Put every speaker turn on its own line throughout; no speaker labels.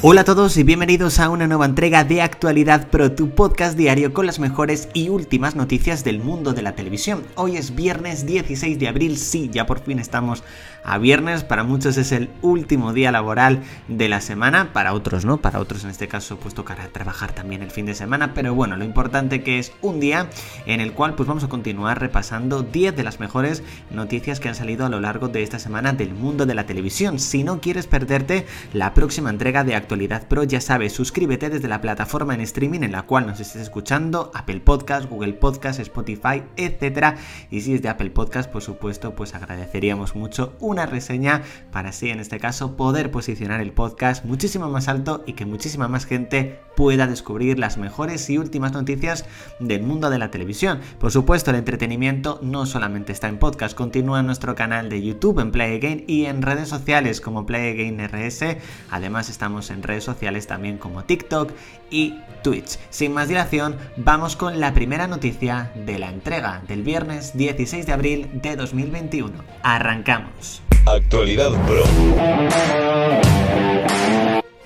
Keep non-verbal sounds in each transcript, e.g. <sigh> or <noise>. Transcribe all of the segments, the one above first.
Hola a todos y bienvenidos a una nueva entrega de Actualidad Pro, tu podcast diario con las mejores y últimas noticias del mundo de la televisión. Hoy es viernes 16 de abril, sí, ya por fin estamos a viernes, para muchos es el último día laboral de la semana, para otros no, para otros en este caso pues tocará trabajar también el fin de semana, pero bueno, lo importante que es un día en el cual pues vamos a continuar repasando 10 de las mejores noticias que han salido a lo largo de esta semana del mundo de la televisión. Si no quieres perderte la próxima entrega de Actualidad Actualidad Pro, ya sabes, suscríbete desde la plataforma en streaming en la cual nos estés escuchando, Apple Podcast, Google Podcast, Spotify, etcétera. Y si es de Apple Podcast, por supuesto, pues agradeceríamos mucho una reseña para así, en este caso, poder posicionar el podcast muchísimo más alto y que muchísima más gente pueda descubrir las mejores y últimas noticias del mundo de la televisión. Por supuesto, el entretenimiento no solamente está en podcast, continúa en nuestro canal de YouTube, en Play Again y en redes sociales como Play Again RS. Además, estamos en redes sociales también como TikTok y Twitch. Sin más dilación, vamos con la primera noticia de la entrega del viernes 16 de abril de 2021. Arrancamos.
Actualidad Pro.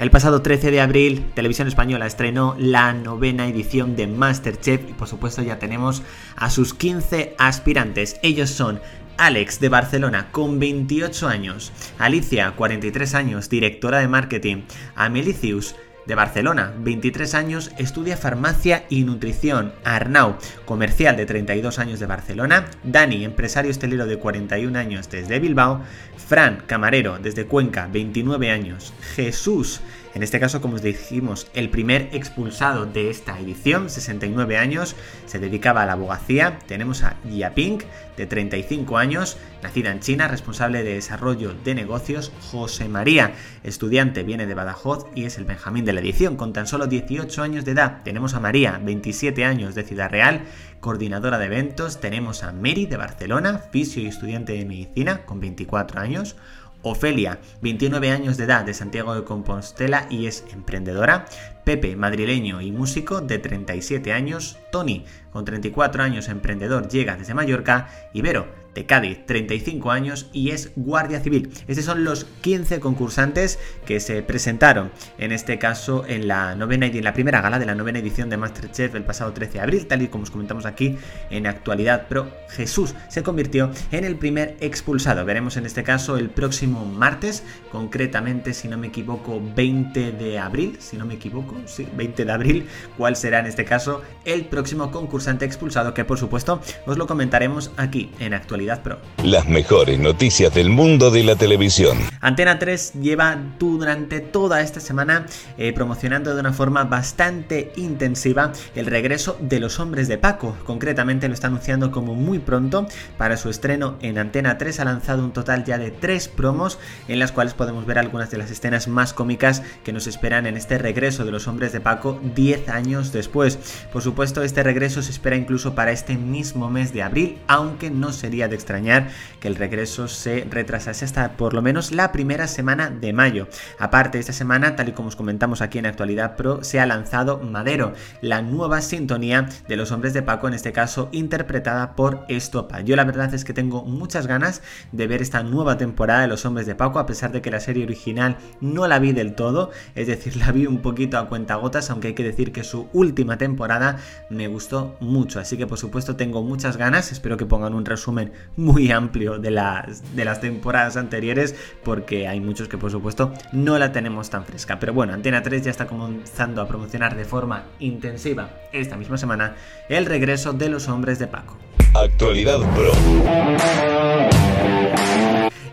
El pasado 13 de abril, Televisión Española estrenó la novena edición de Masterchef y por supuesto ya tenemos a sus 15 aspirantes. Ellos son Alex de Barcelona con 28 años, Alicia 43 años, directora de marketing, Amelicius de Barcelona, 23 años, estudia farmacia y nutrición. Arnau, comercial de 32 años de Barcelona. Dani, empresario estelero de 41 años desde Bilbao. Fran, camarero desde Cuenca, 29 años. Jesús, en este caso, como os dijimos, el primer expulsado de esta edición, 69 años, se dedicaba a la abogacía. Tenemos a Pink, de 35 años, nacida en China, responsable de desarrollo de negocios. José María, estudiante, viene de Badajoz y es el Benjamín de la edición. Con tan solo 18 años de edad, tenemos a María, 27 años, de Ciudad Real, coordinadora de eventos. Tenemos a Mary, de Barcelona, fisio y estudiante de medicina, con 24 años. Ofelia, 29 años de edad, de Santiago de Compostela y es emprendedora. Pepe, madrileño y músico de 37 años. Tony, con 34 años, emprendedor, llega desde Mallorca. Ibero, de Cádiz, 35 años y es guardia civil. Estos son los 15 concursantes que se presentaron, en este caso en la novena en la primera gala de la novena edición de Masterchef el pasado 13 de abril, tal y como os comentamos aquí en actualidad. Pero Jesús se convirtió en el primer expulsado. Veremos en este caso el próximo martes, concretamente, si no me equivoco, 20 de abril, si no me equivoco, sí, 20 de abril, cuál será en este caso el próximo concursante expulsado, que por supuesto os lo comentaremos aquí en actualidad Pro.
Las mejores noticias del mundo de la televisión.
Antena 3 lleva durante toda esta semana eh, promocionando de una forma bastante intensiva el regreso de los hombres de Paco. Concretamente lo está anunciando como muy pronto para su estreno en Antena 3. Ha lanzado un total ya de tres promos en las cuales podemos ver algunas de las escenas más cómicas que nos esperan en este regreso de los hombres de Paco 10 años después. Por supuesto, este regreso se espera incluso para este mismo mes de abril, aunque no sería de extrañar que el regreso se retrasase hasta por lo menos la primera semana de mayo. Aparte, esta semana, tal y como os comentamos aquí en Actualidad Pro, se ha lanzado Madero, la nueva sintonía de los hombres de Paco, en este caso interpretada por Estopa. Yo la verdad es que tengo muchas ganas de ver esta nueva temporada de los hombres de Paco, a pesar de que la serie original no la vi del todo, es decir, <laughs> la vi un poquito a cuentagotas, aunque hay que decir que su última temporada me gustó mucho, así que por supuesto tengo muchas ganas, espero que pongan un resumen muy amplio de las, de las temporadas anteriores porque hay muchos que por supuesto no la tenemos tan fresca. Pero bueno, Antena 3 ya está comenzando a promocionar de forma intensiva esta misma semana el regreso de los hombres de Paco.
Actualidad Pro.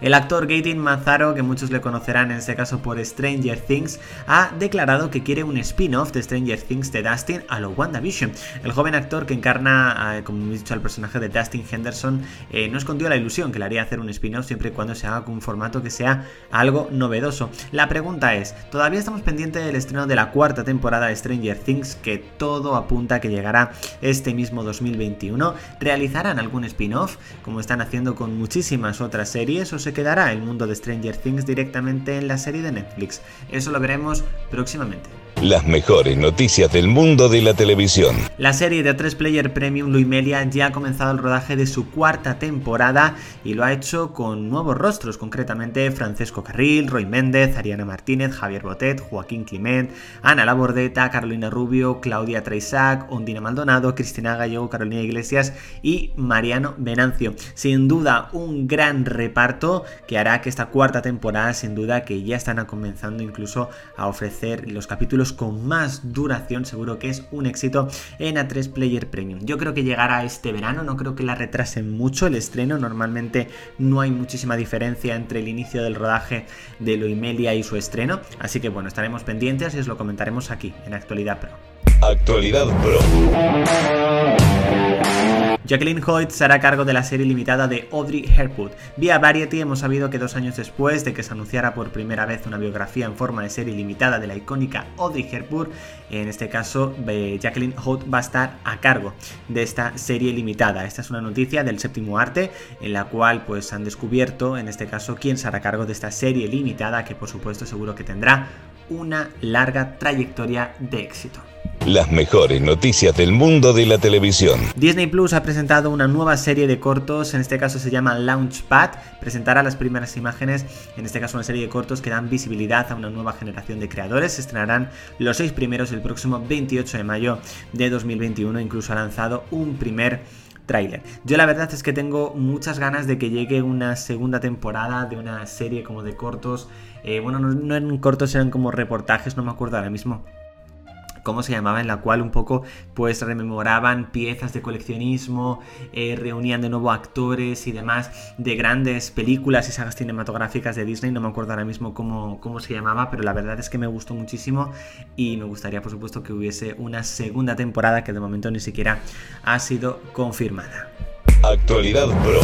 El actor Gaten Mazaro, que muchos le conocerán en este caso por Stranger Things, ha declarado que quiere un spin-off de Stranger Things de Dustin a lo WandaVision. El joven actor que encarna, eh, como he dicho, al personaje de Dustin Henderson, eh, no escondió la ilusión que le haría hacer un spin-off siempre y cuando se haga con un formato que sea algo novedoso. La pregunta es, ¿todavía estamos pendientes del estreno de la cuarta temporada de Stranger Things que todo apunta a que llegará este mismo 2021? ¿Realizarán algún spin-off como están haciendo con muchísimas otras series o quedará el mundo de Stranger Things directamente en la serie de Netflix. Eso lo veremos próximamente.
Las mejores noticias del mundo de la televisión.
La serie de 3 Player Premium Luimelia ya ha comenzado el rodaje de su cuarta temporada y lo ha hecho con nuevos rostros, concretamente Francesco Carril, Roy Méndez, Ariana Martínez, Javier Botet, Joaquín Clement, Ana Labordeta, Carolina Rubio, Claudia Treisac, Ondina Maldonado, Cristina Gallego, Carolina Iglesias y Mariano Venancio. Sin duda, un gran reparto que hará que esta cuarta temporada, sin duda, que ya están comenzando incluso a ofrecer los capítulos con más duración, seguro que es un éxito en A3 Player Premium. Yo creo que llegará este verano, no creo que la retrasen mucho el estreno, normalmente no hay muchísima diferencia entre el inicio del rodaje de Loimelia y su estreno, así que bueno, estaremos pendientes y os lo comentaremos aquí en Actualidad Pro.
Actualidad Pro.
Jacqueline Hoyt se hará cargo de la serie limitada de Audrey Hepburn. Vía Variety hemos sabido que dos años después de que se anunciara por primera vez una biografía en forma de serie limitada de la icónica Audrey Hepburn, en este caso eh, Jacqueline Hoyt va a estar a cargo de esta serie limitada. Esta es una noticia del séptimo arte en la cual pues han descubierto en este caso quién se hará cargo de esta serie limitada que por supuesto seguro que tendrá una larga trayectoria de éxito.
Las mejores noticias del mundo de la televisión.
Disney Plus ha presentado una nueva serie de cortos, en este caso se llama Launchpad. Presentará las primeras imágenes, en este caso una serie de cortos que dan visibilidad a una nueva generación de creadores. Se estrenarán los seis primeros el próximo 28 de mayo de 2021. Incluso ha lanzado un primer tráiler. Yo la verdad es que tengo muchas ganas de que llegue una segunda temporada de una serie como de cortos. Eh, bueno, no, no eran cortos, eran como reportajes, no me acuerdo ahora mismo cómo se llamaba, en la cual un poco pues rememoraban piezas de coleccionismo, eh, reunían de nuevo actores y demás de grandes películas y sagas cinematográficas de Disney, no me acuerdo ahora mismo cómo, cómo se llamaba, pero la verdad es que me gustó muchísimo y me gustaría por supuesto que hubiese una segunda temporada que de momento ni siquiera ha sido confirmada.
Actualidad Pro.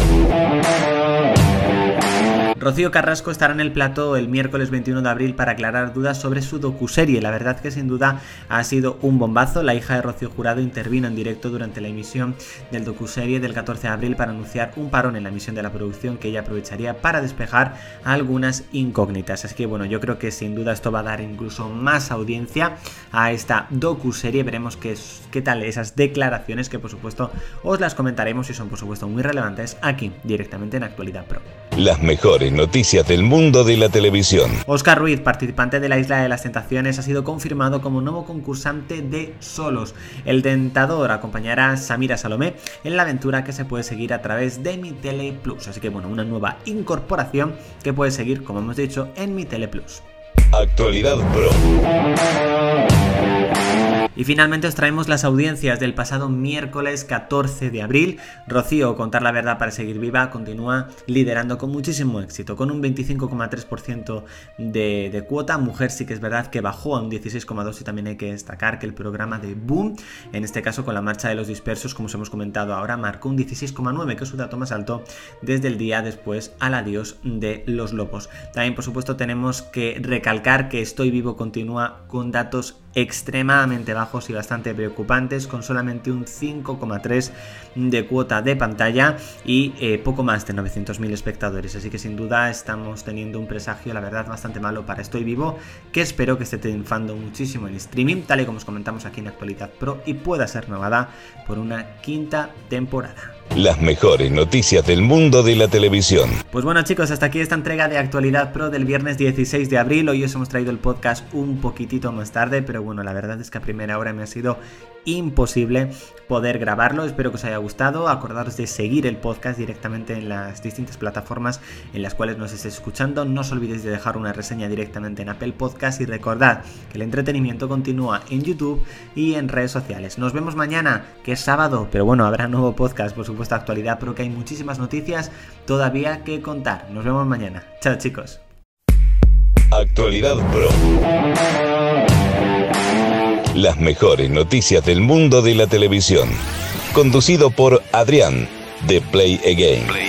Rocío Carrasco estará en el plató el miércoles 21 de abril para aclarar dudas sobre su docuserie. La verdad que sin duda ha sido un bombazo. La hija de Rocío Jurado intervino en directo durante la emisión del docuserie del 14 de abril para anunciar un parón en la emisión de la producción que ella aprovecharía para despejar algunas incógnitas. Así que bueno, yo creo que sin duda esto va a dar incluso más audiencia a esta docuserie. Veremos qué, qué tal esas declaraciones que por supuesto os las comentaremos y son por supuesto muy relevantes aquí directamente en Actualidad Pro.
Las mejores noticias del mundo de la televisión.
Oscar Ruiz, participante de la Isla de las Tentaciones, ha sido confirmado como nuevo concursante de Solos. El tentador acompañará a Samira Salomé en la aventura que se puede seguir a través de Mi Tele Plus. Así que bueno, una nueva incorporación que puedes seguir, como hemos dicho, en Mi Tele Plus.
Actualidad Pro.
Y finalmente os traemos las audiencias del pasado miércoles 14 de abril. Rocío, Contar la Verdad para Seguir Viva, continúa liderando con muchísimo éxito, con un 25,3% de, cuota. Mujer sí que es verdad que bajó a un 16,2% y también hay que destacar que el programa de Boom, en este caso con la marcha de los dispersos, como os hemos comentado ahora, marcó un 16,9%, que es su dato más alto desde el día después al adiós de los lobos. También, por supuesto, tenemos que recalcar que Estoy Vivo continúa con datos extremadamente bajos y bastante preocupantes, con solamente un 5,3 de cuota de pantalla y eh, poco más de 900.000 espectadores. Así que sin duda estamos teniendo un presagio, la verdad, bastante malo para Estoy Vivo, que espero que esté triunfando muchísimo en streaming, tal y como os comentamos aquí en Actualidad Pro, y pueda ser novada por una quinta temporada.
Las mejores noticias del mundo de la televisión.
Pues bueno chicos, hasta aquí esta entrega de Actualidad Pro del viernes 16 de abril. Hoy os hemos traído el podcast un poquitito más tarde, pero bueno, la verdad es que a primera hora me ha sido imposible poder grabarlo. Espero que os haya gustado. Acordaros de seguir el podcast directamente en las distintas plataformas en las cuales nos estéis escuchando. No os olvidéis de dejar una reseña directamente en Apple Podcast y recordad que el entretenimiento continúa en YouTube y en redes sociales. Nos vemos mañana, que es sábado, pero bueno, habrá nuevo podcast, por supuesto, actualidad, pero que hay muchísimas noticias todavía que contar. Nos vemos mañana. Chao chicos.
Actualidad Pro. Las mejores noticias del mundo de la televisión. Conducido por Adrián, de Play Again.